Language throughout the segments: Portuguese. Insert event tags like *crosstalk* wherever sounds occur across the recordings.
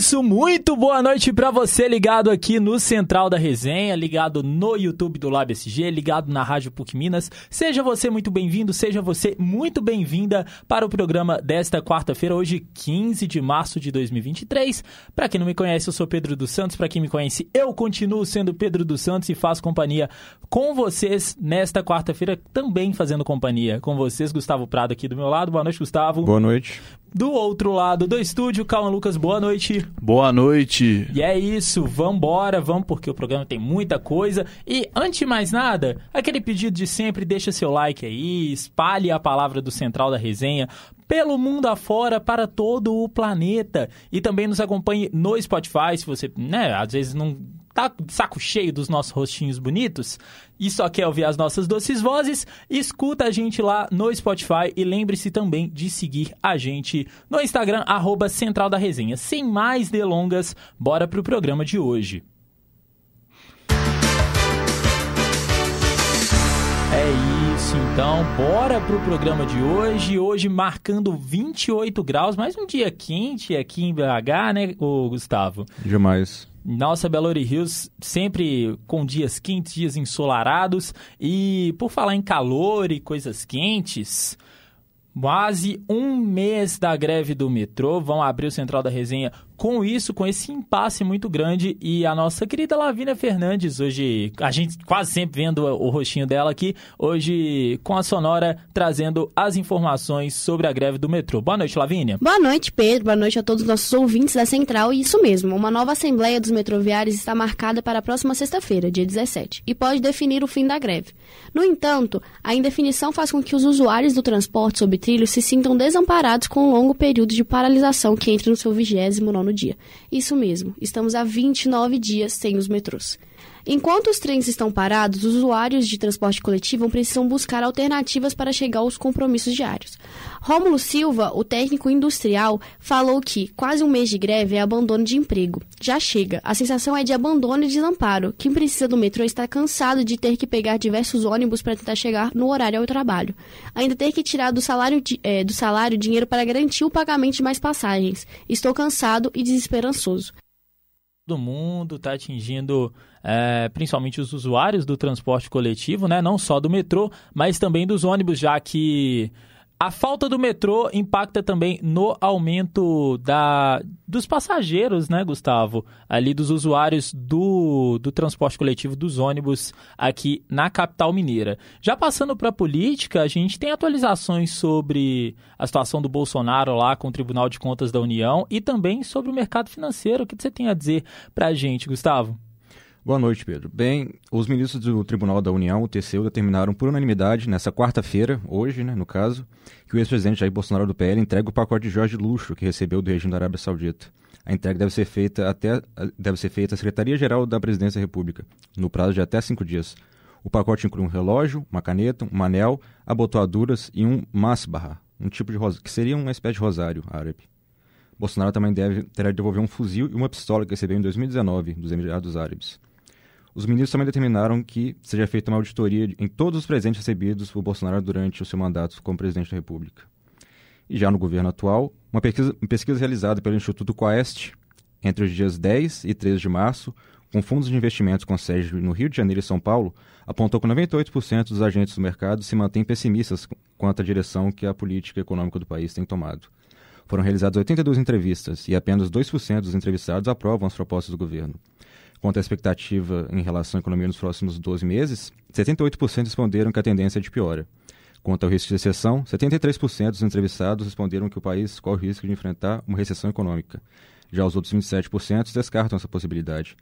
isso, muito boa noite para você ligado aqui no Central da Resenha, ligado no YouTube do Lab SG, ligado na Rádio PUC Minas. Seja você muito bem-vindo, seja você muito bem-vinda para o programa desta quarta-feira, hoje 15 de março de 2023. Para quem não me conhece, eu sou Pedro dos Santos, para quem me conhece, eu continuo sendo Pedro dos Santos e faço companhia com vocês nesta quarta-feira, também fazendo companhia com vocês, Gustavo Prado aqui do meu lado. Boa noite, Gustavo. Boa noite. Do outro lado do estúdio, Calma Lucas, boa noite. Boa noite. E é isso, vambora, vamos porque o programa tem muita coisa. E antes de mais nada, aquele pedido de sempre, deixa seu like aí, espalhe a palavra do Central da Resenha pelo mundo afora para todo o planeta. E também nos acompanhe no Spotify, se você, né, às vezes não tá saco cheio dos nossos rostinhos bonitos e só quer ouvir as nossas doces vozes, escuta a gente lá no Spotify e lembre-se também de seguir a gente no Instagram, arroba Central da Resenha. Sem mais delongas, bora pro programa de hoje. É isso, então, bora pro programa de hoje. Hoje marcando 28 graus, mais um dia quente aqui em BH, né, ô Gustavo? Demais. Nossa, Belo Hills sempre com dias quentes, dias ensolarados. E por falar em calor e coisas quentes, quase um mês da greve do metrô. Vão abrir o Central da Resenha com isso, com esse impasse muito grande. E a nossa querida Lavínia Fernandes, hoje, a gente quase sempre vendo o rostinho dela aqui, hoje com a Sonora trazendo as informações sobre a greve do metrô. Boa noite, Lavínia. Boa noite, Pedro. Boa noite a todos os nossos ouvintes da Central. E isso mesmo, uma nova Assembleia dos Metroviários está marcada para a próxima sexta-feira, dia 17, e pode definir o fim da greve. No entanto, a indefinição faz com que os usuários do transporte sob trilho se sintam desamparados com um longo período de paralisação que entra no seu 29 no dia. Isso mesmo, estamos há 29 dias sem os metrôs. Enquanto os trens estão parados, os usuários de transporte coletivo precisam buscar alternativas para chegar aos compromissos diários. Rômulo Silva, o técnico industrial, falou que quase um mês de greve é abandono de emprego. Já chega. A sensação é de abandono e desamparo. Quem precisa do metrô está cansado de ter que pegar diversos ônibus para tentar chegar no horário ao trabalho. Ainda ter que tirar do salário, é, do salário dinheiro para garantir o pagamento de mais passagens. Estou cansado e desesperançoso do mundo, está atingindo é, principalmente os usuários do transporte coletivo, né? não só do metrô, mas também dos ônibus, já que a falta do metrô impacta também no aumento da, dos passageiros, né, Gustavo? Ali dos usuários do, do transporte coletivo, dos ônibus aqui na capital mineira. Já passando para a política, a gente tem atualizações sobre a situação do Bolsonaro lá com o Tribunal de Contas da União e também sobre o mercado financeiro. O que você tem a dizer para a gente, Gustavo? Boa noite, Pedro. Bem, os ministros do Tribunal da União, o TCU, determinaram por unanimidade, nessa quarta-feira, hoje, né, no caso, que o ex-presidente Jair Bolsonaro do PL entregue o pacote de Jorge Luxo que recebeu do regime da Arábia Saudita. A entrega deve ser feita até deve ser feita à Secretaria-Geral da Presidência da República, no prazo de até cinco dias. O pacote inclui um relógio, uma caneta, um anel, abotoaduras e um masbah, um tipo de que seria uma espécie de rosário árabe. Bolsonaro também deve terá de devolver um fuzil e uma pistola que recebeu em 2019 dos Emirados Árabes. Os ministros também determinaram que seja feita uma auditoria em todos os presentes recebidos por Bolsonaro durante o seu mandato como presidente da República. E já no governo atual, uma pesquisa, uma pesquisa realizada pelo Instituto Quaest entre os dias 10 e 13 de março, com fundos de investimentos com sede no Rio de Janeiro e São Paulo, apontou que 98% dos agentes do mercado se mantêm pessimistas quanto à direção que a política econômica do país tem tomado. Foram realizadas 82 entrevistas e apenas 2% dos entrevistados aprovam as propostas do governo quanto à expectativa em relação à economia nos próximos 12 meses, 78% responderam que a tendência é de piora. Quanto ao risco de recessão, 73% dos entrevistados responderam que o país corre o risco de enfrentar uma recessão econômica. Já os outros 27% descartam essa possibilidade.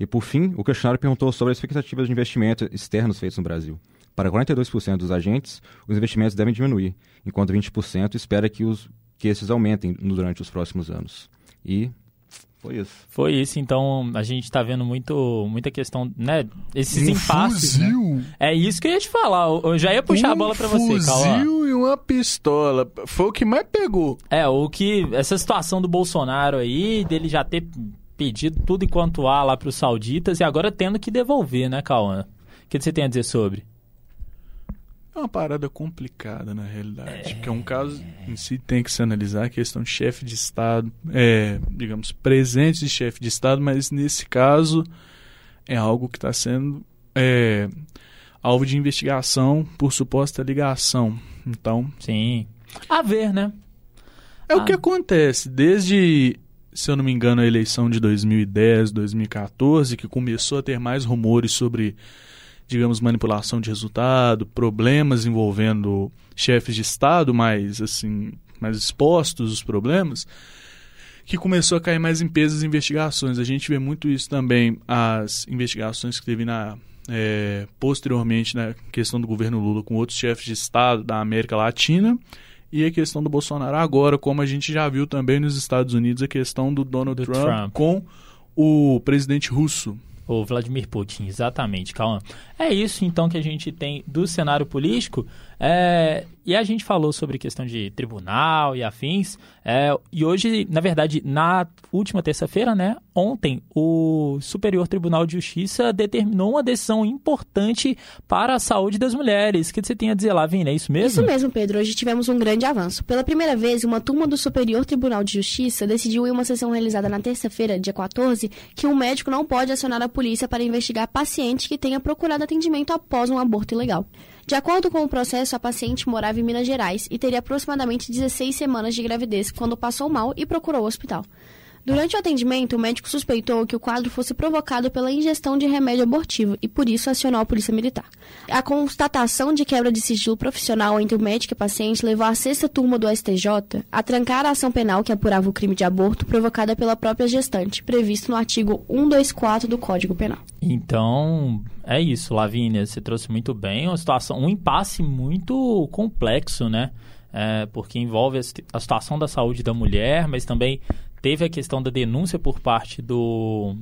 E, por fim, o questionário perguntou sobre as expectativas de investimento externos feitos no Brasil. Para 42% dos agentes, os investimentos devem diminuir, enquanto 20% espera que, os, que esses aumentem durante os próximos anos. E foi isso. Foi isso, então a gente tá vendo muito, muita questão, né? Esses um impasses. Né? Fuzil. Né? É isso que eu ia te falar. Eu já ia puxar um a bola para você, Calma. Um fuzil e uma pistola. Foi o que mais pegou. É, o que. Essa situação do Bolsonaro aí, dele já ter pedido tudo enquanto há lá pros sauditas e agora tendo que devolver, né, Cauã? O que você tem a dizer sobre? É uma parada complicada, na realidade. É... Que é um caso em si tem que se analisar a questão de chefe de Estado, é, digamos, presente de chefe de Estado, mas nesse caso é algo que está sendo é, alvo de investigação por suposta ligação. Então. Sim. A ver, né? É o que acontece. Desde, se eu não me engano, a eleição de 2010, 2014, que começou a ter mais rumores sobre digamos, manipulação de resultado, problemas envolvendo chefes de Estado mais, assim, mais expostos os problemas, que começou a cair mais em peso as investigações. A gente vê muito isso também, as investigações que teve na é, posteriormente na questão do governo Lula com outros chefes de Estado da América Latina e a questão do Bolsonaro agora, como a gente já viu também nos Estados Unidos, a questão do Donald do Trump, Trump, com o presidente russo. O Vladimir Putin, exatamente, calma. É isso então que a gente tem do cenário político. É, e a gente falou sobre questão de tribunal e afins. É, e hoje, na verdade, na última terça-feira, né? Ontem, o Superior Tribunal de Justiça determinou uma decisão importante para a saúde das mulheres. O que você tem a dizer lá, Vina? É isso mesmo? Isso mesmo, Pedro. Hoje tivemos um grande avanço. Pela primeira vez, uma turma do Superior Tribunal de Justiça decidiu em uma sessão realizada na terça-feira, dia 14, que um médico não pode acionar a polícia para investigar paciente que tenha procurado atendimento após um aborto ilegal. De acordo com o processo, a paciente morava em Minas Gerais e teria aproximadamente 16 semanas de gravidez quando passou mal e procurou o hospital. Durante o atendimento, o médico suspeitou que o quadro fosse provocado pela ingestão de remédio abortivo e, por isso, acionou a polícia militar. A constatação de quebra de sigilo profissional entre o médico e o paciente levou a sexta turma do STJ a trancar a ação penal que apurava o crime de aborto provocada pela própria gestante, previsto no artigo 124 do Código Penal. Então, é isso, Lavínia, você trouxe muito bem uma situação, um impasse muito complexo, né? É, porque envolve a situação da saúde da mulher, mas também teve a questão da denúncia por parte do.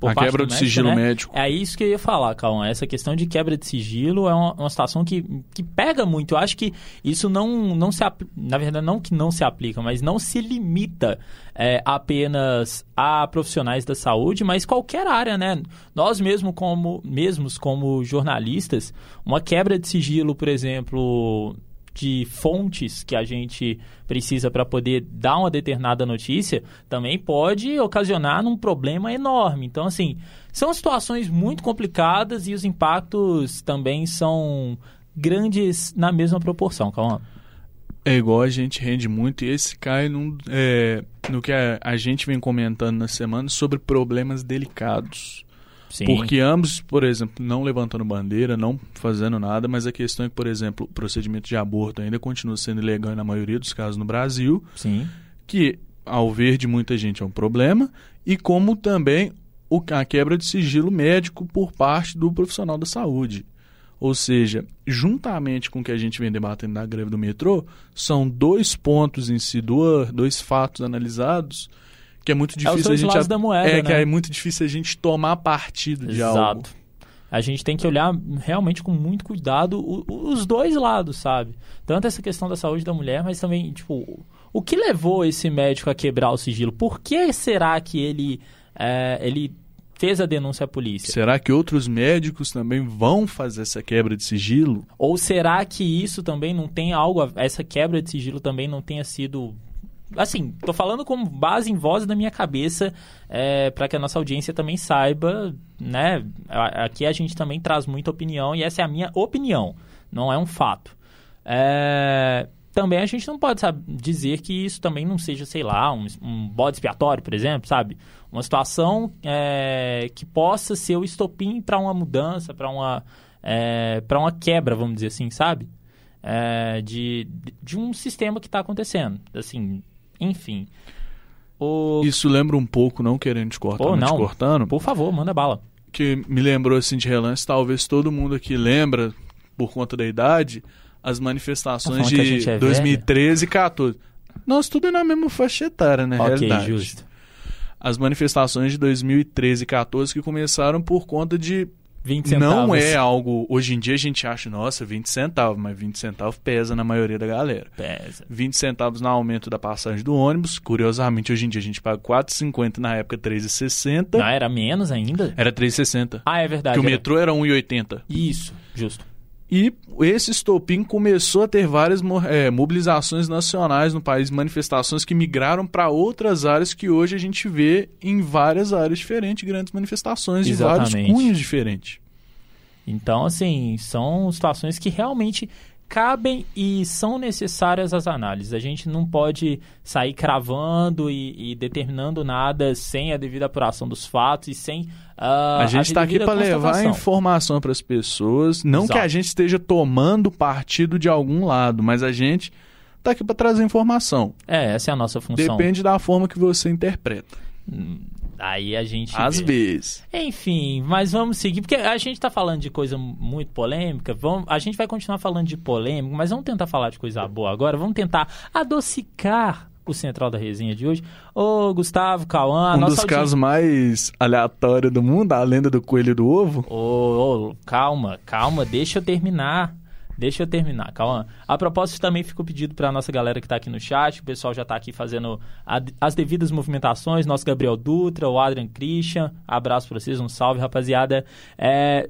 Por a quebra do, médico, sigilo né? médico. É isso que eu ia falar, Calma. Essa questão de quebra de sigilo é uma, uma situação que, que pega muito. Eu acho que isso não, não se Na verdade, não que não se aplica, mas não se limita é, apenas a profissionais da saúde, mas qualquer área, né? Nós mesmo como, mesmos como jornalistas, uma quebra de sigilo, por exemplo, de fontes que a gente precisa para poder dar uma determinada notícia, também pode ocasionar um problema enorme. Então, assim, são situações muito complicadas e os impactos também são grandes na mesma proporção. Calma. É igual a gente rende muito e esse cai num, é, no que a, a gente vem comentando na semana sobre problemas delicados. Sim. Porque ambos, por exemplo, não levantando bandeira, não fazendo nada, mas a questão é que, por exemplo, o procedimento de aborto ainda continua sendo ilegal na maioria dos casos no Brasil. Sim. Que, ao ver de muita gente, é um problema. E como também a quebra de sigilo médico por parte do profissional da saúde. Ou seja, juntamente com o que a gente vem debatendo na greve do metrô, são dois pontos em si, dois fatos analisados que é muito difícil é a gente da moeda, é né? que é muito difícil a gente tomar partido de Exato. algo. A gente tem que olhar realmente com muito cuidado os dois lados, sabe? Tanto essa questão da saúde da mulher, mas também, tipo, o que levou esse médico a quebrar o sigilo? Por que será que ele, é, ele fez a denúncia à polícia? Será que outros médicos também vão fazer essa quebra de sigilo? Ou será que isso também não tem algo, essa quebra de sigilo também não tenha sido assim, tô falando com base em voz da minha cabeça, é, para que a nossa audiência também saiba, né? Aqui a gente também traz muita opinião e essa é a minha opinião, não é um fato. É, também a gente não pode sabe, dizer que isso também não seja, sei lá, um, um bode expiatório, por exemplo, sabe? Uma situação é, que possa ser o estopim para uma mudança, para uma, é, para uma quebra, vamos dizer assim, sabe? É, de, de um sistema que está acontecendo. Assim, enfim. O... Isso lembra um pouco, não querendo te cortar, Pô, não, te cortando. Por favor, manda bala. Que me lembrou assim de relance, talvez todo mundo aqui lembra, por conta da idade, as manifestações tá de é 2013 e 14. Nós tudo é na mesma faixa etária, né? Ok, realidade. justo. As manifestações de 2013 e 14 que começaram por conta de 20 centavos. Não é algo. Hoje em dia a gente acha, nossa, 20 centavos, mas 20 centavos pesa na maioria da galera. Pesa. 20 centavos no aumento da passagem do ônibus. Curiosamente, hoje em dia a gente paga 4,50, na época 3,60. Não, era menos ainda? Era 3,60. Ah, é verdade. Que era... o metrô era 1,80. Isso, justo. E esse estopim começou a ter várias é, mobilizações nacionais no país, manifestações que migraram para outras áreas que hoje a gente vê em várias áreas diferentes, grandes manifestações Exatamente. de vários cunhos diferentes. Então, assim, são situações que realmente cabem e são necessárias as análises. A gente não pode sair cravando e, e determinando nada sem a devida apuração dos fatos e sem uh, a gente está aqui para levar informação para as pessoas, não Exato. que a gente esteja tomando partido de algum lado, mas a gente está aqui para trazer informação. É, essa é a nossa função. Depende da forma que você interpreta. Aí a gente. Às vê. vezes. Enfim, mas vamos seguir, porque a gente tá falando de coisa muito polêmica. Vamos, a gente vai continuar falando de polêmica, mas vamos tentar falar de coisa boa agora. Vamos tentar adocicar o central da resenha de hoje. Ô, Gustavo, Cauã, Um dos audiência... casos mais aleatórios do mundo, a lenda do coelho do ovo. Ô, ô, calma, calma, deixa eu terminar. Deixa eu terminar, calma. A propósito, também ficou pedido para a nossa galera que está aqui no chat, o pessoal já está aqui fazendo a, as devidas movimentações, nosso Gabriel Dutra, o Adrian Christian, abraço para vocês, um salve, rapaziada. É,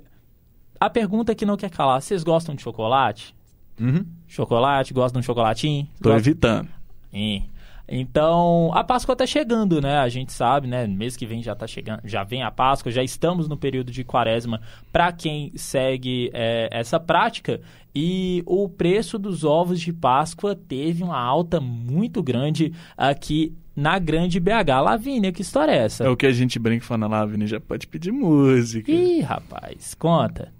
a pergunta que não quer calar, vocês gostam de chocolate? Uhum. Chocolate, gostam de um chocolatinho? Tô evitando. Sim. Então, a Páscoa está chegando, né? A gente sabe, né? Mês que vem já tá chegando, já vem a Páscoa, já estamos no período de quaresma para quem segue é, essa prática. E o preço dos ovos de Páscoa teve uma alta muito grande aqui na Grande BH. Lavínia, que história é essa? É o que a gente brinca falando, Lavínia já pode pedir música. Ih, rapaz, conta.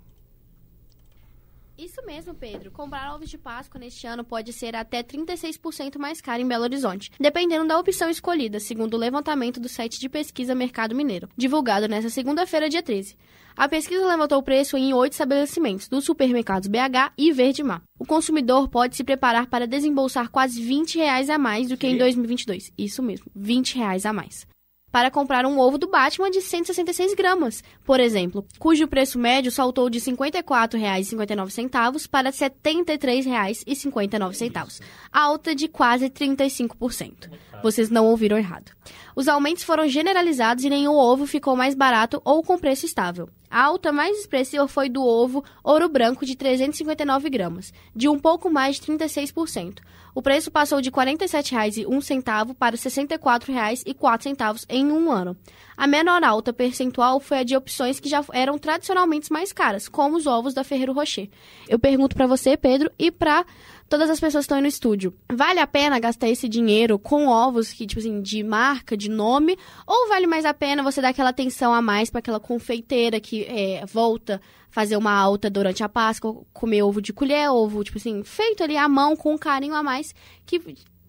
Isso mesmo, Pedro. Comprar ovos de Páscoa neste ano pode ser até 36% mais caro em Belo Horizonte, dependendo da opção escolhida, segundo o levantamento do site de pesquisa Mercado Mineiro, divulgado nesta segunda-feira, dia 13. A pesquisa levantou o preço em oito estabelecimentos dos supermercados BH e Verde Mar. O consumidor pode se preparar para desembolsar quase 20 reais a mais do que em 2022. Isso mesmo, 20 reais a mais para comprar um ovo do Batman de 166 gramas, por exemplo, cujo preço médio saltou de R$ 54,59 para R$ 73,59, alta de quase 35%. Vocês não ouviram errado. Os aumentos foram generalizados e nenhum ovo ficou mais barato ou com preço estável. A alta mais expressiva foi do ovo ouro branco de 359 gramas, de um pouco mais de 36%. O preço passou de R$ 47,01 para R$ 64,04 em um ano. A menor alta percentual foi a de opções que já eram tradicionalmente mais caras, como os ovos da Ferreiro Rocher. Eu pergunto para você, Pedro, e para todas as pessoas que estão aí no estúdio. Vale a pena gastar esse dinheiro com ovos que, tipo assim, de marca, de nome? Ou vale mais a pena você dar aquela atenção a mais para aquela confeiteira que é, volta fazer uma alta durante a Páscoa, comer ovo de colher, ovo, tipo assim, feito ali à mão, com um carinho a mais, que,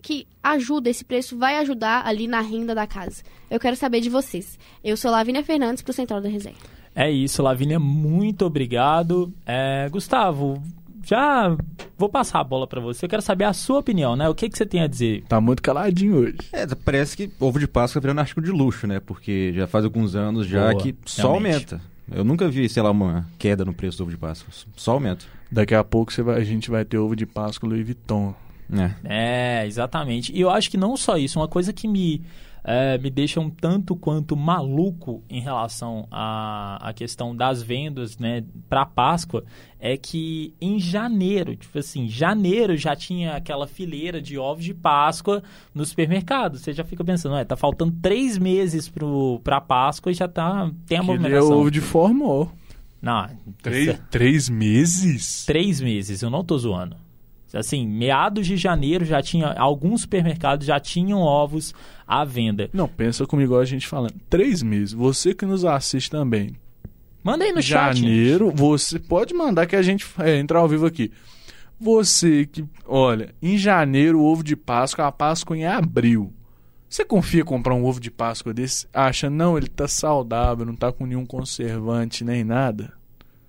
que ajuda, esse preço vai ajudar ali na renda da casa. Eu quero saber de vocês. Eu sou Lavínia Fernandes, pro Central da Resenha. É isso, Lavínia, muito obrigado. É, Gustavo, já vou passar a bola para você. Eu quero saber a sua opinião, né? O que, que você tem a dizer? Tá muito caladinho hoje. É, parece que ovo de Páscoa virando artigo de luxo, né? Porque já faz alguns anos já Boa, que só realmente. aumenta. Eu nunca vi, sei lá, uma queda no preço do ovo de Páscoa. Só aumenta. Daqui a pouco vai, a gente vai ter ovo de Páscoa Louis Vuitton. É. é, exatamente. E eu acho que não só isso, uma coisa que me é, me deixa um tanto quanto maluco em relação à, à questão das vendas né, para Páscoa é que em janeiro, tipo assim, janeiro já tinha aquela fileira de ovos de Páscoa no supermercado. Você já fica pensando, é, tá faltando três meses para Páscoa e já tá, tem a que movimentação. É ovo de formol. Não, três, é... três meses? Três meses, eu não tô zoando. Assim, meados de janeiro já tinha alguns supermercados já tinham ovos à venda. Não, pensa comigo a gente falando. Três meses. Você que nos assiste também. Manda aí no janeiro, chat. Janeiro, você pode mandar que a gente é, entrar ao vivo aqui. Você que, olha, em janeiro o ovo de Páscoa, a Páscoa em abril. Você confia em comprar um ovo de Páscoa desse? Acha, não, ele tá saudável, não tá com nenhum conservante nem nada?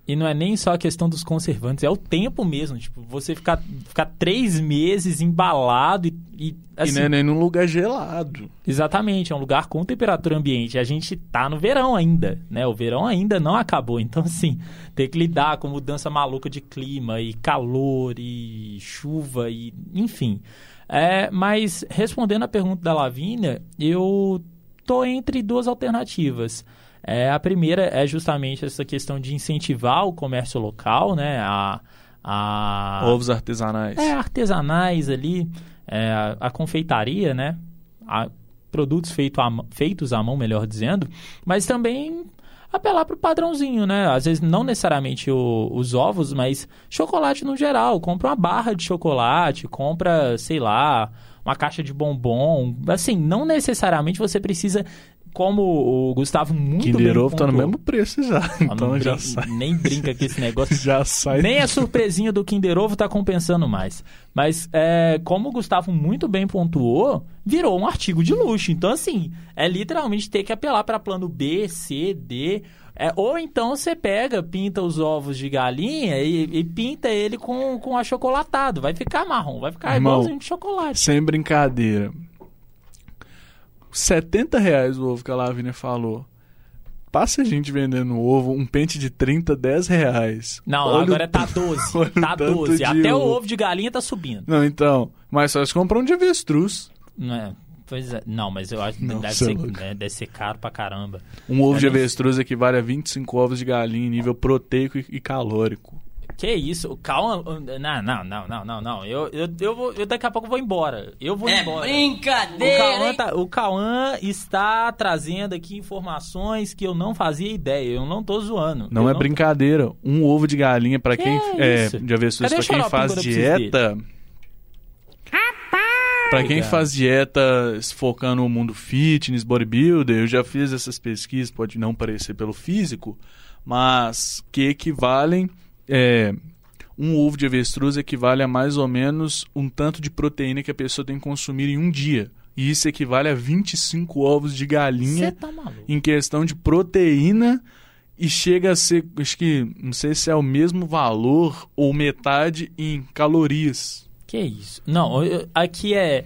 E não é nem só a questão dos conservantes, é o tempo mesmo. Tipo, você ficar, ficar três meses embalado e. E, assim, e não é nem num lugar gelado. Exatamente, é um lugar com temperatura ambiente. A gente tá no verão ainda, né? O verão ainda não acabou. Então, assim, tem que lidar com mudança maluca de clima e calor e chuva e. enfim. É, mas respondendo a pergunta da Lavínia, eu tô entre duas alternativas. É, a primeira é justamente essa questão de incentivar o comércio local, né? A, a... Ovos artesanais. É, artesanais ali, é, a, a, confeitaria, né? A, produtos feito a, feitos à mão, melhor dizendo, mas também apelar para o padrãozinho, né? Às vezes não necessariamente o, os ovos, mas chocolate no geral. Compra uma barra de chocolate, compra, sei lá, uma caixa de bombom. Assim, não necessariamente você precisa como o Gustavo muito Kinder bem Ovo tá no mesmo preço já, então já sai. Nem brinca com esse negócio. *laughs* já sai. Nem a surpresinha do Kinder Ovo tá compensando mais. Mas, é, como o Gustavo muito bem pontuou, virou um artigo de luxo. Então, assim, é literalmente ter que apelar para plano B, C, D... É, ou então você pega, pinta os ovos de galinha e, e, pinta ele com, com achocolatado. Vai ficar marrom, vai ficar Irmão, igualzinho de chocolate. Sem brincadeira. 70 reais o ovo que a Lavínia falou. Passa a gente vendendo ovo, um pente de 30, 10 reais. Não, olha agora *laughs* o... tá 12. tá 12. Até o ovo de galinha tá subindo. Não, então. Mas só eles compram de avestruz. Não é. Pois é. Não, mas eu acho que deve, ser, né, deve ser caro pra caramba. Um ovo é de avestruz equivale a 25 ovos de galinha em nível proteico e calórico. Que isso? Calma. Não, não, não, não, não, não. Eu, eu, eu, vou, eu daqui a pouco vou embora. Eu vou é embora. Brincadeira! O Cauã, tá, está trazendo aqui informações que eu não fazia ideia. Eu não tô zoando. Não eu é não... brincadeira. Um ovo de galinha para quem. É, de avestruz pra quem faz dieta. Para quem faz dieta focando no mundo fitness, bodybuilder, eu já fiz essas pesquisas, pode não parecer pelo físico, mas que equivalem é, um ovo de avestruz equivale a mais ou menos um tanto de proteína que a pessoa tem que consumir em um dia. E isso equivale a 25 ovos de galinha tá em questão de proteína e chega a ser, acho que, não sei se é o mesmo valor ou metade em calorias. Que isso? Não, aqui é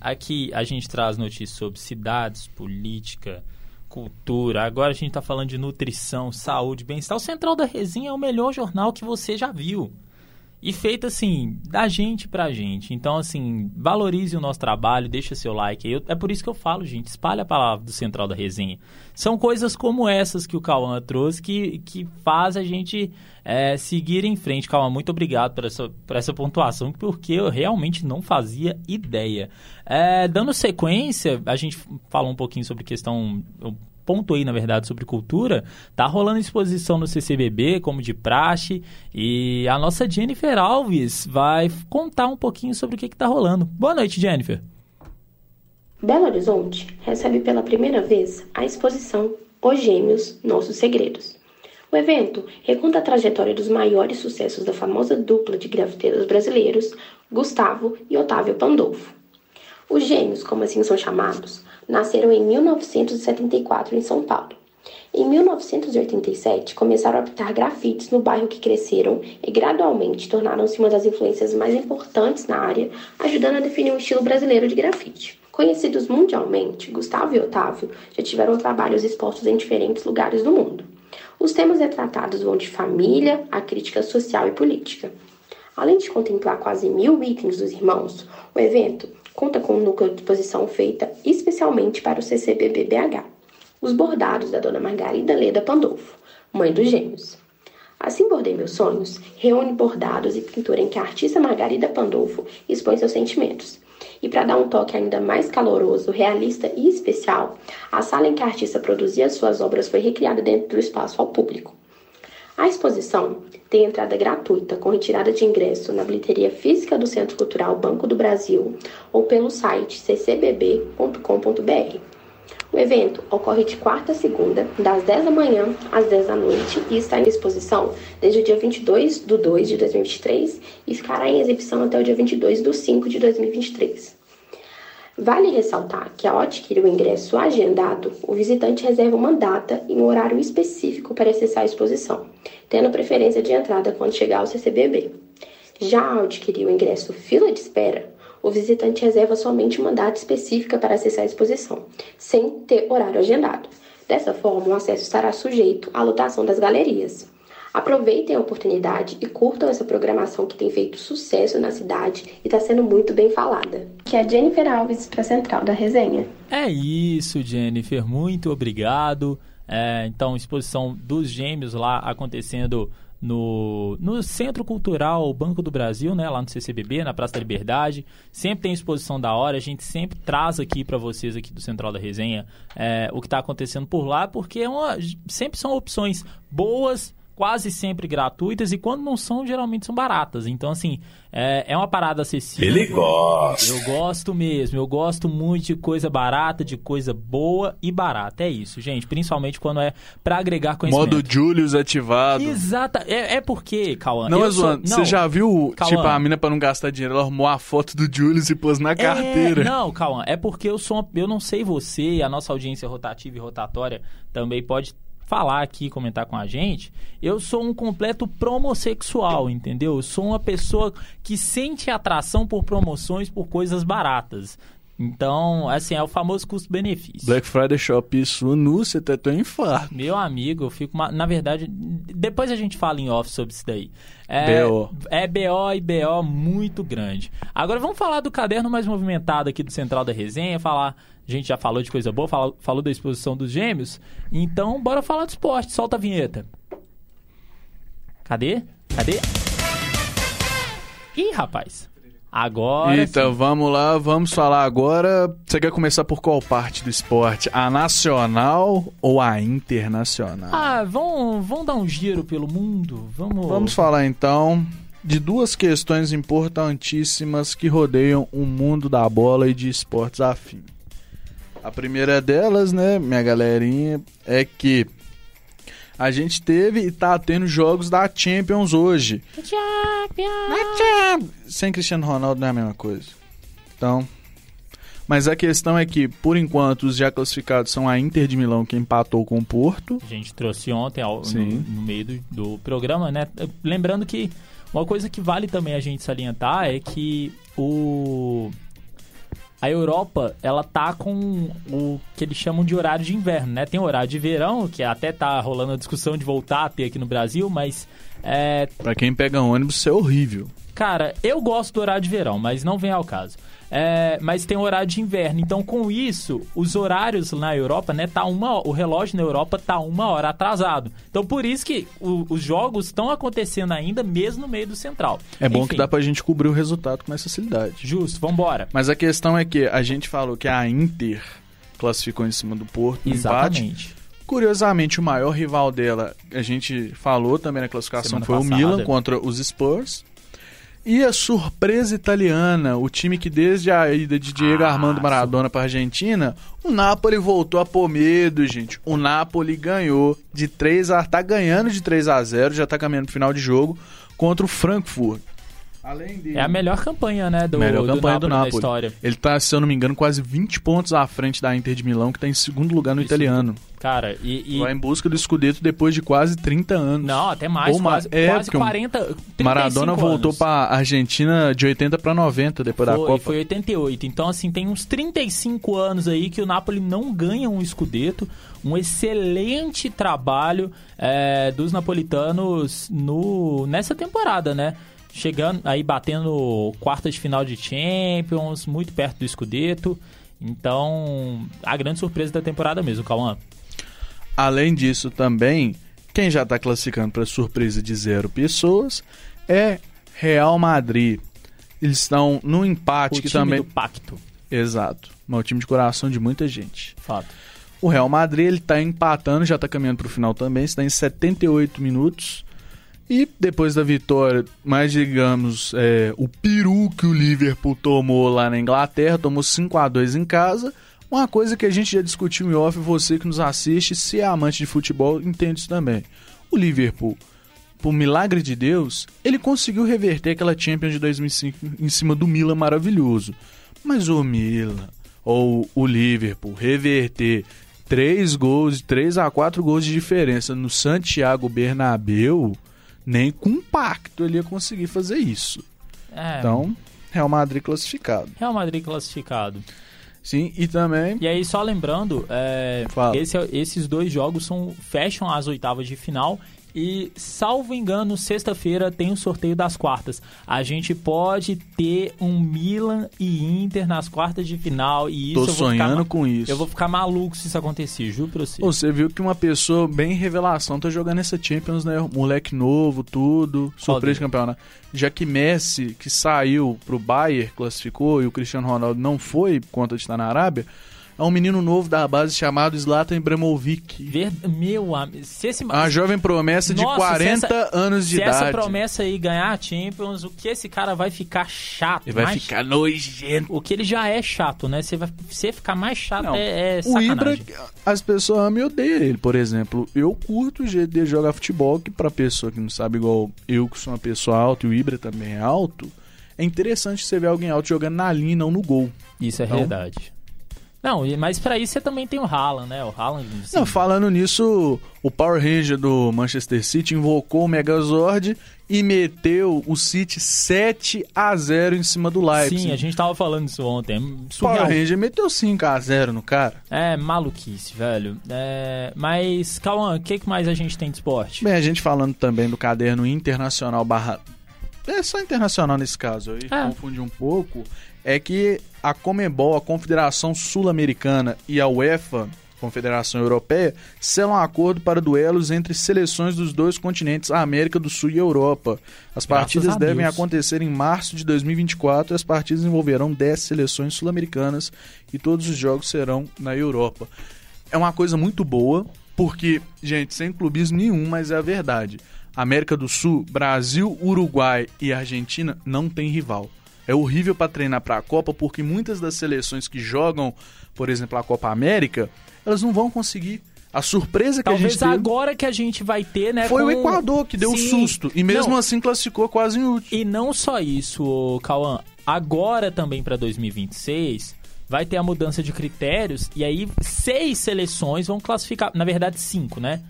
aqui a gente traz notícias sobre cidades, política, cultura, agora a gente está falando de nutrição, saúde, bem-estar. O Central da Resenha é o melhor jornal que você já viu. E feito assim, da gente pra gente. Então, assim, valorize o nosso trabalho, deixa seu like. Eu, é por isso que eu falo, gente, espalha a palavra do Central da Resenha. São coisas como essas que o Cauã trouxe que, que faz a gente é, seguir em frente. Cauã, muito obrigado por essa, por essa pontuação, porque eu realmente não fazia ideia. É, dando sequência, a gente falou um pouquinho sobre questão ponto aí, na verdade, sobre cultura, tá rolando exposição no CCBB, como de praxe, e a nossa Jennifer Alves vai contar um pouquinho sobre o que, que tá rolando. Boa noite, Jennifer. Belo Horizonte recebe pela primeira vez a exposição Os Gêmeos Nossos Segredos. O evento reconta a trajetória dos maiores sucessos da famosa dupla de grafiteiros brasileiros, Gustavo e Otávio Pandolfo. Os gêmeos, como assim são chamados, nasceram em 1974 em São Paulo. Em 1987, começaram a pintar grafites no bairro que cresceram e gradualmente tornaram-se uma das influências mais importantes na área, ajudando a definir o estilo brasileiro de grafite. Conhecidos mundialmente, Gustavo e Otávio já tiveram trabalhos expostos em diferentes lugares do mundo. Os temas retratados vão de família a crítica social e política. Além de contemplar quase mil itens dos irmãos, o evento conta com um núcleo de exposição feita especialmente para o CCBBBH, os bordados da dona Margarida Leda Pandolfo, mãe dos gêmeos. Assim Bordei Meus Sonhos reúne bordados e pintura em que a artista Margarida Pandolfo expõe seus sentimentos. E para dar um toque ainda mais caloroso, realista e especial, a sala em que a artista produzia suas obras foi recriada dentro do espaço ao público. A exposição tem entrada gratuita com retirada de ingresso na bilheteria física do Centro Cultural Banco do Brasil ou pelo site ccbb.com.br. O evento ocorre de quarta a segunda, das 10 da manhã às 10 da noite e está em exposição desde o dia 22 de 2 de 2023 e ficará em exibição até o dia 22 de 5 de 2023. Vale ressaltar que ao adquirir o ingresso agendado, o visitante reserva uma data e um horário específico para acessar a exposição, tendo preferência de entrada quando chegar ao CCBB. Já ao adquirir o ingresso fila de espera, o visitante reserva somente uma data específica para acessar a exposição, sem ter horário agendado. Dessa forma, o acesso estará sujeito à lotação das galerias. Aproveitem a oportunidade e curtam essa programação que tem feito sucesso na cidade e está sendo muito bem falada. Que é Jennifer Alves para a Central da Resenha. É isso, Jennifer. Muito obrigado. É, então, exposição dos gêmeos lá acontecendo no, no Centro Cultural Banco do Brasil, né, lá no CCBB, na Praça da Liberdade. Sempre tem exposição da hora, a gente sempre traz aqui para vocês aqui do Central da Resenha é, o que está acontecendo por lá, porque é uma, sempre são opções boas, quase sempre gratuitas e quando não são, geralmente são baratas. Então, assim, é, é uma parada acessível. Ele gosta. Eu gosto mesmo. Eu gosto muito de coisa barata, de coisa boa e barata. É isso, gente. Principalmente quando é para agregar conhecimento. Modo Julius ativado. Exata. É, é porque, Cauã. Não, sou... mano, você já viu, Cauã. tipo, a mina pra não gastar dinheiro, ela arrumou a foto do Julius e pôs na carteira. É, não, Cauã, é porque eu sou uma, eu não sei você e a nossa audiência rotativa e rotatória também pode falar aqui, comentar com a gente, eu sou um completo promossexual, entendeu? Eu sou uma pessoa que sente atração por promoções, por coisas baratas. Então, assim, é o famoso custo-benefício. Black Friday Shop nu, você tá tão infarto. Meu amigo, eu fico. Na verdade, depois a gente fala em off sobre isso daí. É, BO. É BO e BO muito grande. Agora vamos falar do caderno mais movimentado aqui do Central da Resenha, falar. A gente já falou de coisa boa, falou, falou da exposição dos gêmeos. Então, bora falar de esporte. Solta a vinheta. Cadê? Cadê? Ih, rapaz. Agora. Então, sim. vamos lá, vamos falar agora. Você quer começar por qual parte do esporte? A nacional ou a internacional? Ah, vamos, vamos dar um giro pelo mundo? Vamos. Vamos falar então de duas questões importantíssimas que rodeiam o mundo da bola e de esportes afim. A primeira delas, né, minha galerinha, é que a gente teve e tá tendo jogos da Champions hoje. Champions! Sem Cristiano Ronaldo não é a mesma coisa. Então. Mas a questão é que, por enquanto, os já classificados são a Inter de Milão, que empatou com o Porto. A gente trouxe ontem ao, no, no meio do, do programa, né? Lembrando que uma coisa que vale também a gente salientar é que o a Europa, ela tá com o que eles chamam de horário de inverno, né? Tem horário de verão, que até tá rolando a discussão de voltar a ter aqui no Brasil, mas é, Pra quem pega ônibus, isso é horrível. Cara, eu gosto do horário de verão, mas não vem ao caso. É, mas tem horário de inverno. Então, com isso, os horários na Europa, né, tá uma, o relógio na Europa tá uma hora atrasado. Então, por isso que o- os jogos estão acontecendo ainda, mesmo no meio do central. É bom Enfim, que dá pra gente cobrir o resultado com mais facilidade. Justo, vambora. Mas a questão é que a gente falou que a Inter classificou em cima do Porto no empate. Exatamente. Curiosamente, o maior rival dela, a gente falou também na classificação, Semana foi o passada. Milan contra os Spurs. E a surpresa italiana, o time que desde a ida de Diego Ah, Armando Maradona para Argentina, o Napoli voltou a pôr medo, gente. O Napoli ganhou de 3 a tá ganhando de 3 a 0, já tá caminhando pro final de jogo contra o Frankfurt. Além de É a melhor campanha, né, do, melhor do campanha do Napoli na Napoli. história. Ele tá, se eu não me engano, quase 20 pontos à frente da Inter de Milão, que tá em segundo lugar no Isso. italiano. Cara, e... e- Vai em busca do Scudetto depois de quase 30 anos. Não, até mais, Ou quase, É, quase porque o 40, 35 Maradona voltou anos. pra Argentina de 80 pra 90 depois da Foi, Copa. foi 88. Então, assim, tem uns 35 anos aí que o Napoli não ganha um escudeto. Um excelente trabalho é, dos napolitanos no, nessa temporada, né? Chegando aí, batendo quartas de final de Champions, muito perto do escudeto. Então, a grande surpresa da temporada mesmo, Cauã. Além disso, também, quem já tá classificando pra surpresa de zero pessoas é Real Madrid. Eles estão no empate O que time também. do Pacto. Exato. Mas o time de coração de muita gente. Fato. O Real Madrid ele tá empatando, já tá caminhando pro final também, está em 78 minutos. E depois da vitória, mais digamos, é, o peru que o Liverpool tomou lá na Inglaterra, tomou 5 a 2 em casa. Uma coisa que a gente já discutiu em off, você que nos assiste, se é amante de futebol, entende isso também. O Liverpool, por milagre de Deus, ele conseguiu reverter aquela Champions de 2005 em cima do Milan maravilhoso. Mas o Milan ou o Liverpool reverter três gols, 3 a 4 gols de diferença no Santiago Bernabéu, nem com um pacto ele ia conseguir fazer isso. É, Então, Real Madrid classificado. Real Madrid classificado. Sim, e também E aí, só lembrando, é, esse- esses dois jogos são, fecham as oitavas de final. E, salvo engano, sexta-feira tem o sorteio das quartas. A gente pode ter um Milan e Inter nas quartas de final. E isso Tô sonhando com isso. Eu vou ficar maluco se isso acontecer, juro pra você. Você viu que uma pessoa bem revelação tá jogando essa Champions, né? Moleque novo, tudo. Surpresa de campeonato. Já que Messi, que saiu pro Bayern, classificou, e o Cristiano Ronaldo não foi, por conta de estar na Arábia é um menino novo da base chamado Zlatan Ibrahimovic. Ver... Meu amigo, se esse... Uma jovem promessa de 40 essa... anos de se idade. Se essa promessa aí ganhar a Champions, o que esse cara vai ficar chato. Ele vai ficar nojento. O que ele já é chato, né? Você vai você ficar mais chato Não, é, é O Ibra, as pessoas amam e odeiam ele, por exemplo. Eu curto o jeito de jogar futebol, que pra pessoa que não sabe, igual eu, que sou uma pessoa alta e o Ibra também é alto, é interessante você ver alguém alto jogando na linha, não no gol. Isso é então, verdade. Não, mas para isso você também tem o Haaland, né? O Haaland. Assim... Não, falando nisso, o Power Ranger do Manchester City invocou o Megazord e meteu o City 7 a 0 em cima do Leipzig. Sim, a gente tava falando isso ontem. O Power Ranger meteu 5 a 0 no cara. É, maluquice, velho. É... Mas, Cauã, o que, que mais a gente tem de esporte? Bem, a gente falando também do caderno internacional barra... É só internacional nesse caso, aí é. confundi um pouco é que a Comebol, a Confederação Sul-Americana e a UEFA, Confederação Europeia, selam um acordo para duelos entre seleções dos dois continentes, a América do Sul e a Europa. As partidas devem acontecer em março de 2024 e as partidas envolverão 10 seleções sul-americanas e todos os jogos serão na Europa. É uma coisa muito boa, porque, gente, sem clubismo nenhum, mas é a verdade. América do Sul, Brasil, Uruguai e Argentina não tem rival é horrível para treinar para a Copa porque muitas das seleções que jogam, por exemplo, a Copa América, elas não vão conseguir. A surpresa que Talvez a gente teve... agora que a gente vai ter, né? Foi com... o Equador que deu o um susto. E mesmo não. assim classificou quase em último. E não só isso, Cauã. Agora também para 2026 vai ter a mudança de critérios e aí seis seleções vão classificar. Na verdade, cinco, né?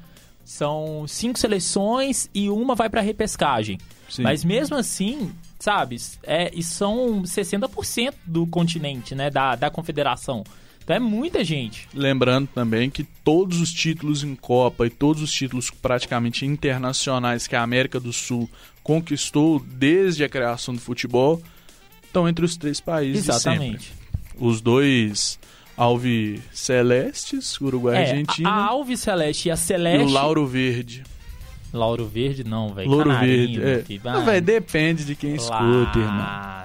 São cinco seleções e uma vai para repescagem. Sim. Mas mesmo assim, sabe? É, e são 60% do continente, né? Da, da confederação. Então é muita gente. Lembrando também que todos os títulos em Copa e todos os títulos praticamente internacionais que a América do Sul conquistou desde a criação do futebol estão entre os três países. Exatamente. Os dois Alve Celestes, Uruguai e é, Argentina. A Alve Celeste e a Celeste. E o Lauro Verde. Lauro Verde não, velho. Louro Verde, é. Não, velho, depende de quem escuta, irmão.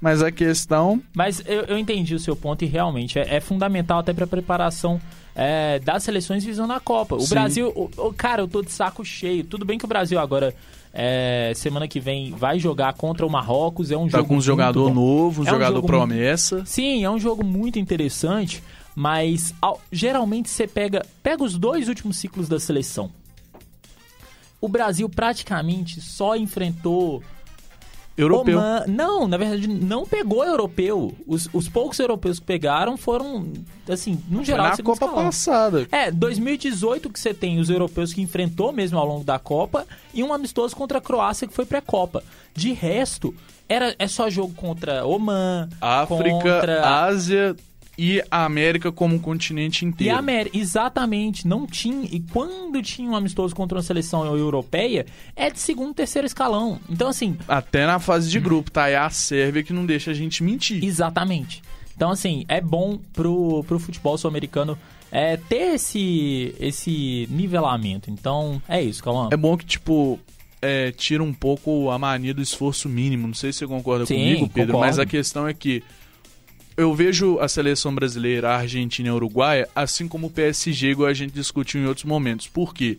Mas a questão... Mas eu, eu entendi o seu ponto e realmente é, é fundamental até pra preparação é, das seleções visando a Copa. O Sim. Brasil... O, o, cara, eu tô de saco cheio. Tudo bem que o Brasil agora... É, semana que vem vai jogar contra o Marrocos. É um tá jogo com um jogador bom. novo, um é jogador um promessa. Muito, sim, é um jogo muito interessante. Mas ao, geralmente você pega, pega os dois últimos ciclos da seleção o Brasil praticamente só enfrentou Europeu. Oman. Não, na verdade, não pegou europeu. Os, os poucos europeus que pegaram foram, assim, no geral... Foi na Copa escalão. passada. É, 2018 que você tem os europeus que enfrentou mesmo ao longo da Copa e um amistoso contra a Croácia que foi pré-Copa. De resto, era, é só jogo contra Oman, África, contra... Ásia, e a América como um continente inteiro. E a América, exatamente. Não tinha. E quando tinha um amistoso contra uma seleção europeia, é de segundo, terceiro escalão. Então, assim. Até na fase de grupo, tá? É a Sérvia que não deixa a gente mentir. Exatamente. Então, assim, é bom pro, pro futebol sul-americano é, ter esse, esse nivelamento. Então, é isso, Calma. É bom que, tipo, é, tira um pouco a mania do esforço mínimo. Não sei se você concorda Sim, comigo, Pedro, concordo. mas a questão é que eu vejo a seleção brasileira, a Argentina e a Uruguaia, assim como o PSG, igual a gente discutiu em outros momentos. Por quê?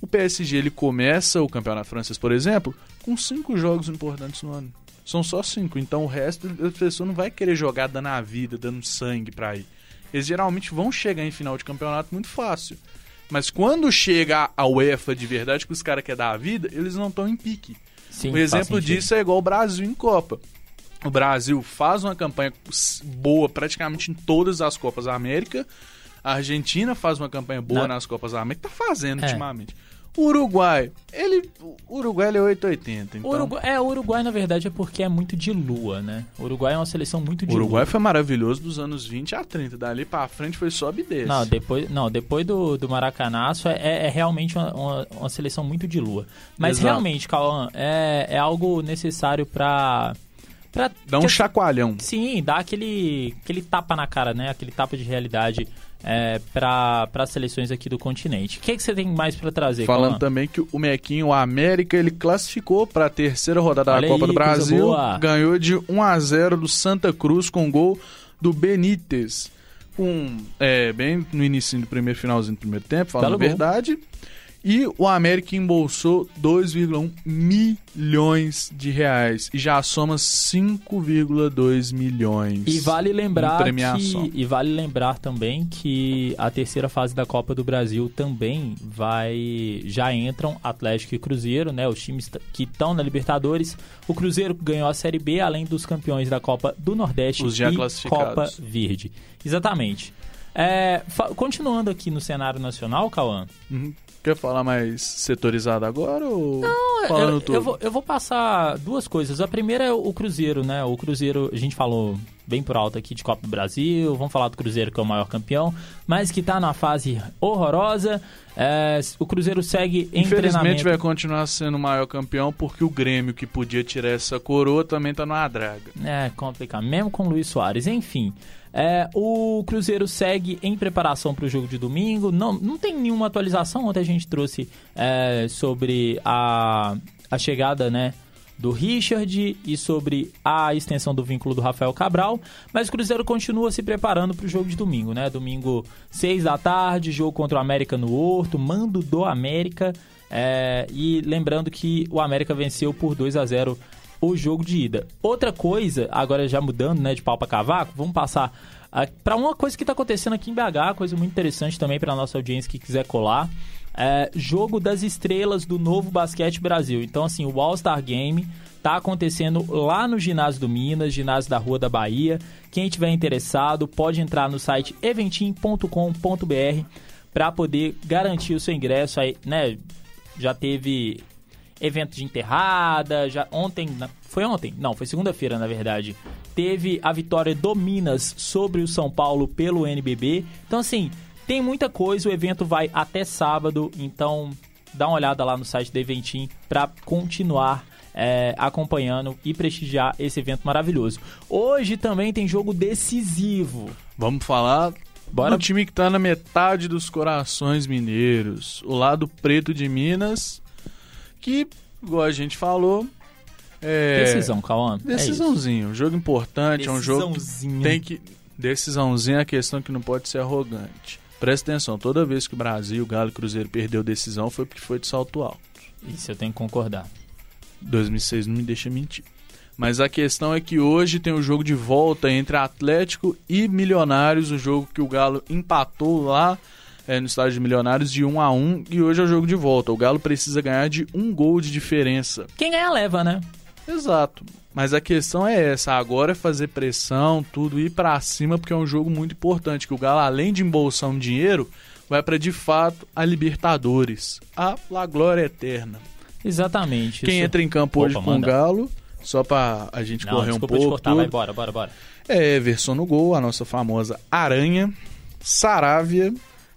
O PSG ele começa o campeonato francês, por exemplo, com cinco jogos importantes no ano. São só cinco, então o resto a pessoa não vai querer jogar dando a vida, dando sangue pra ir. Eles geralmente vão chegar em final de campeonato muito fácil. Mas quando chega a UEFA de verdade, que os caras querem dar a vida, eles não estão em pique. Sim, um exemplo disso é igual o Brasil em Copa. O Brasil faz uma campanha boa praticamente em todas as Copas da América. A Argentina faz uma campanha boa Não. nas Copas da América. Tá fazendo é. ultimamente. Uruguai. Ele. O Uruguai ele é 880. Então... Uruguai, é, o Uruguai, na verdade, é porque é muito de lua, né? O Uruguai é uma seleção muito de O Uruguai lua. foi maravilhoso dos anos 20 a 30. Dali pra frente foi sobe e desce. Não, depois, não, depois do, do Maracanaço é, é- é realmente uma, uma, uma seleção muito de lua. Mas Exato. realmente, Cauã, é, é algo necessário pra. Pra Dá um que- chacoalhão. Sim, dá aquele, aquele tapa na cara, né? Aquele tapa de realidade é, para as seleções aqui do continente. O que, que você tem mais pra trazer, Falando também que o Mequinho, o América, ele classificou para a terceira rodada Olha da Copa aí, do Brasil. Ganhou de 1 a 0 do Santa Cruz com gol do Benítez. Com, é, bem no início do primeiro finalzinho do primeiro tempo, falando a gol. E o América embolsou 2,1 milhões de reais. E já soma 5,2 milhões. E vale em lembrar que, e vale lembrar também que a terceira fase da Copa do Brasil também vai já entram Atlético e Cruzeiro, né, os times que estão na Libertadores. O Cruzeiro ganhou a Série B, além dos campeões da Copa do Nordeste Os já e. Copa Verde. Exatamente. É, continuando aqui no cenário nacional, Cauã. Uhum. Quer falar mais setorizado agora ou falando eu, tudo? eu vou, eu vou passar duas coisas. A primeira é o Cruzeiro, né? O Cruzeiro, a gente falou bem por alto aqui de Copa do Brasil. Vamos falar do Cruzeiro, que é o maior campeão, mas que tá numa fase horrorosa. É, o Cruzeiro segue em Infelizmente vai continuar sendo o maior campeão porque o Grêmio, que podia tirar essa coroa, também tá numa draga. É complicado, mesmo com o Luiz Soares. Enfim, é, o Cruzeiro segue em preparação para o jogo de domingo. Não, não tem nenhuma atualização. Ontem a gente trouxe é, sobre a, a chegada né, do Richard e sobre a extensão do vínculo do Rafael Cabral. Mas o Cruzeiro continua se preparando para o jogo de domingo. Né? Domingo, 6 da tarde, jogo contra o América no Horto, mando do América. É, e lembrando que o América venceu por 2 a 0 o jogo de ida. Outra coisa, agora já mudando né, de pau para cavaco, vamos passar para uma coisa que está acontecendo aqui em BH, coisa muito interessante também para nossa audiência que quiser colar. É, jogo das estrelas do novo Basquete Brasil. Então, assim, o All-Star Game tá acontecendo lá no ginásio do Minas, ginásio da Rua da Bahia. Quem tiver interessado pode entrar no site eventim.com.br para poder garantir o seu ingresso aí, né? Já teve evento de enterrada, já ontem, foi ontem? Não, foi segunda-feira, na verdade. Teve a vitória do Minas sobre o São Paulo pelo NBB. Então assim, tem muita coisa, o evento vai até sábado, então dá uma olhada lá no site da Eventim para continuar é, acompanhando e prestigiar esse evento maravilhoso. Hoje também tem jogo decisivo. Vamos falar Bora. do time que tá na metade dos corações mineiros. O lado preto de Minas, que, igual a gente falou, é... Decisão, Cauã. É. Decisãozinho. jogo importante, é um jogo que tem que... Decisãozinho é a questão que não pode ser arrogante. Presta atenção, toda vez que o Brasil, o Galo e o Cruzeiro perdeu decisão foi porque foi de salto alto. Isso eu tenho que concordar. 2006 não me deixa mentir. Mas a questão é que hoje tem o jogo de volta entre Atlético e Milionários, o jogo que o Galo empatou lá é, no estádio de Milionários de 1 a 1 e hoje é o jogo de volta. O Galo precisa ganhar de um gol de diferença. Quem ganhar leva, né? Exato. Mas a questão é essa, agora é fazer pressão, tudo ir pra cima, porque é um jogo muito importante, que o Galo além de embolsar um dinheiro, vai pra de fato a Libertadores, a La Glória Eterna. Exatamente. Quem Isso- entra em campo hoje Opa, com o. Galo, só pra a gente Não, correr um desculpa te pouco, cortar, vai, bora, bora, bora. é Everson no gol, a nossa famosa Aranha, Saravia,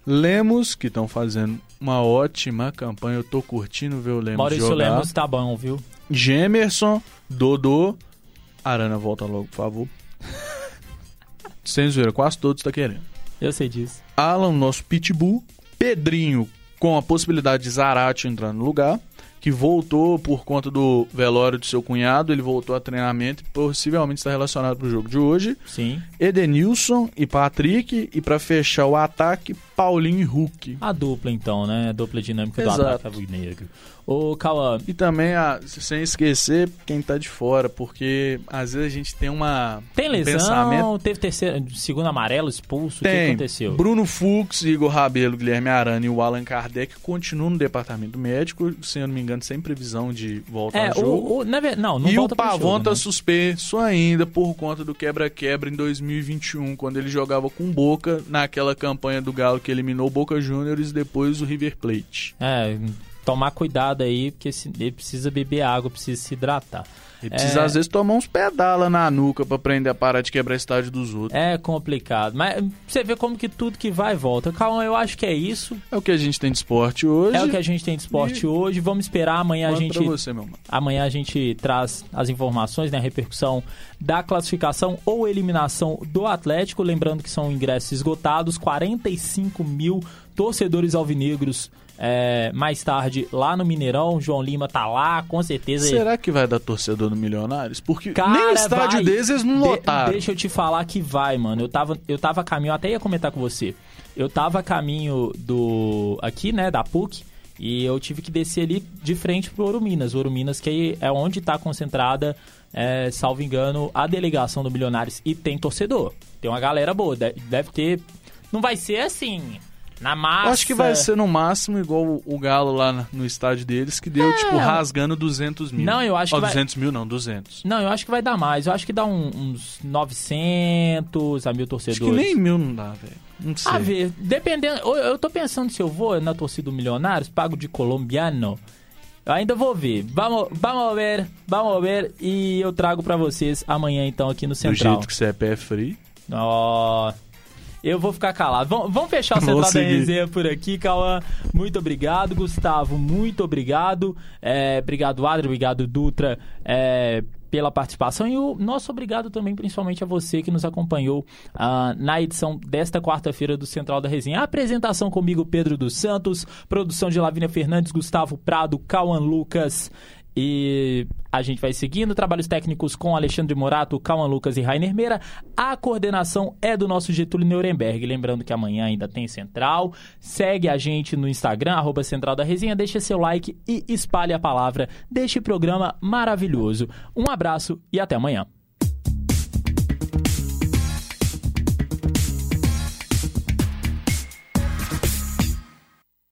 Lemos, que estão fazendo uma ótima campanha, eu tô curtindo ver o Lemos Maurício jogar. Lemos tá bom, viu? Gemerson, Dodô. Arana, volta logo, por favor. *laughs* Sem zoeira, quase todos tá querendo. Eu sei disso. Alan, nosso pitbull. Pedrinho, com a possibilidade de Zarate entrar no lugar. Que voltou por conta do velório de seu cunhado. Ele voltou a treinamento e possivelmente está relacionado pro jogo de hoje. Sim. Edenilson e Patrick. E para fechar o ataque, Paulinho e Hulk. A dupla, então, né? A dupla dinâmica do Exato. ataque negro. Ô, Cauã, E também, a, sem esquecer, quem tá de fora, porque às vezes a gente tem uma. tem um lesão? pensamento. Teve terceiro, segundo amarelo, expulso? O que Tem. aconteceu? Bruno Fux, Igor Rabelo, Guilherme Arana e o Allan Kardec continuam no departamento médico, se eu não me engano, sem previsão de volta É, ao jogo. o, o, na não, não e o Pavon jogo, tá né? suspenso ainda por conta do quebra-quebra em 2021, quando ele jogava com Boca naquela campanha do Galo que eliminou o Boca Juniors e depois o River Plate. É, tomar cuidado aí, porque ele precisa beber água, precisa se hidratar. Ele precisa, é... às vezes, tomar uns pedala na nuca pra aprender a parar de quebrar a estádio dos outros. É complicado. Mas você vê como que tudo que vai volta. Calma, eu acho que é isso. É o que a gente tem de esporte hoje. É o que a gente tem de esporte e... hoje. Vamos esperar amanhã Quanto a gente. Você, meu mano. Amanhã a gente traz as informações, né? A repercussão da classificação ou eliminação do Atlético. Lembrando que são ingressos esgotados, 45 mil torcedores alvinegros é, mais tarde lá no Mineirão. João Lima tá lá, com certeza. Será que vai dar torcedor no Milionários? Porque Cara, nem o estádio vai. desses não lotaram. De, deixa eu te falar que vai, mano. Eu tava, eu tava a caminho, até ia comentar com você. Eu tava a caminho do. aqui, né, da PUC. E eu tive que descer ali de frente pro Ouro Minas. Ouro Minas, que é onde está concentrada, é, salvo engano, a delegação do Milionários. E tem torcedor. Tem uma galera boa. Deve ter. Não vai ser assim na massa. Eu acho que vai ser no máximo igual o Galo lá no estádio deles, que deu, é. tipo, rasgando 200 mil. Não, eu acho oh, que. 200 vai... mil não, 200. Não, eu acho que vai dar mais. Eu acho que dá um, uns 900 a mil torcedores. Acho que nem mil não dá, velho. Não sei. A ver, dependendo. Eu tô pensando se eu vou na torcida do Milionários, pago de colombiano. Eu ainda vou ver. Vamos, vamos ver, vamos ver. E eu trago para vocês amanhã, então, aqui no Central. Do jeito que você é pé frio. Ó. Oh. Eu vou ficar calado. Vamos, vamos fechar o Central da Resenha por aqui, Cauã. Muito obrigado, Gustavo. Muito obrigado. É, obrigado, Adri. Obrigado, Dutra. É, pela participação e o nosso obrigado também, principalmente a você que nos acompanhou uh, na edição desta quarta-feira do Central da Resenha. A apresentação comigo, Pedro dos Santos, produção de Lavínia Fernandes, Gustavo Prado, Cauan Lucas e a gente vai seguindo. Trabalhos técnicos com Alexandre Morato, Calma Lucas e Rainer Meira. A coordenação é do nosso Getúlio Nuremberg. Lembrando que amanhã ainda tem Central. Segue a gente no Instagram, arroba Central da Resenha. Deixa seu like e espalhe a palavra deste programa maravilhoso. Um abraço e até amanhã.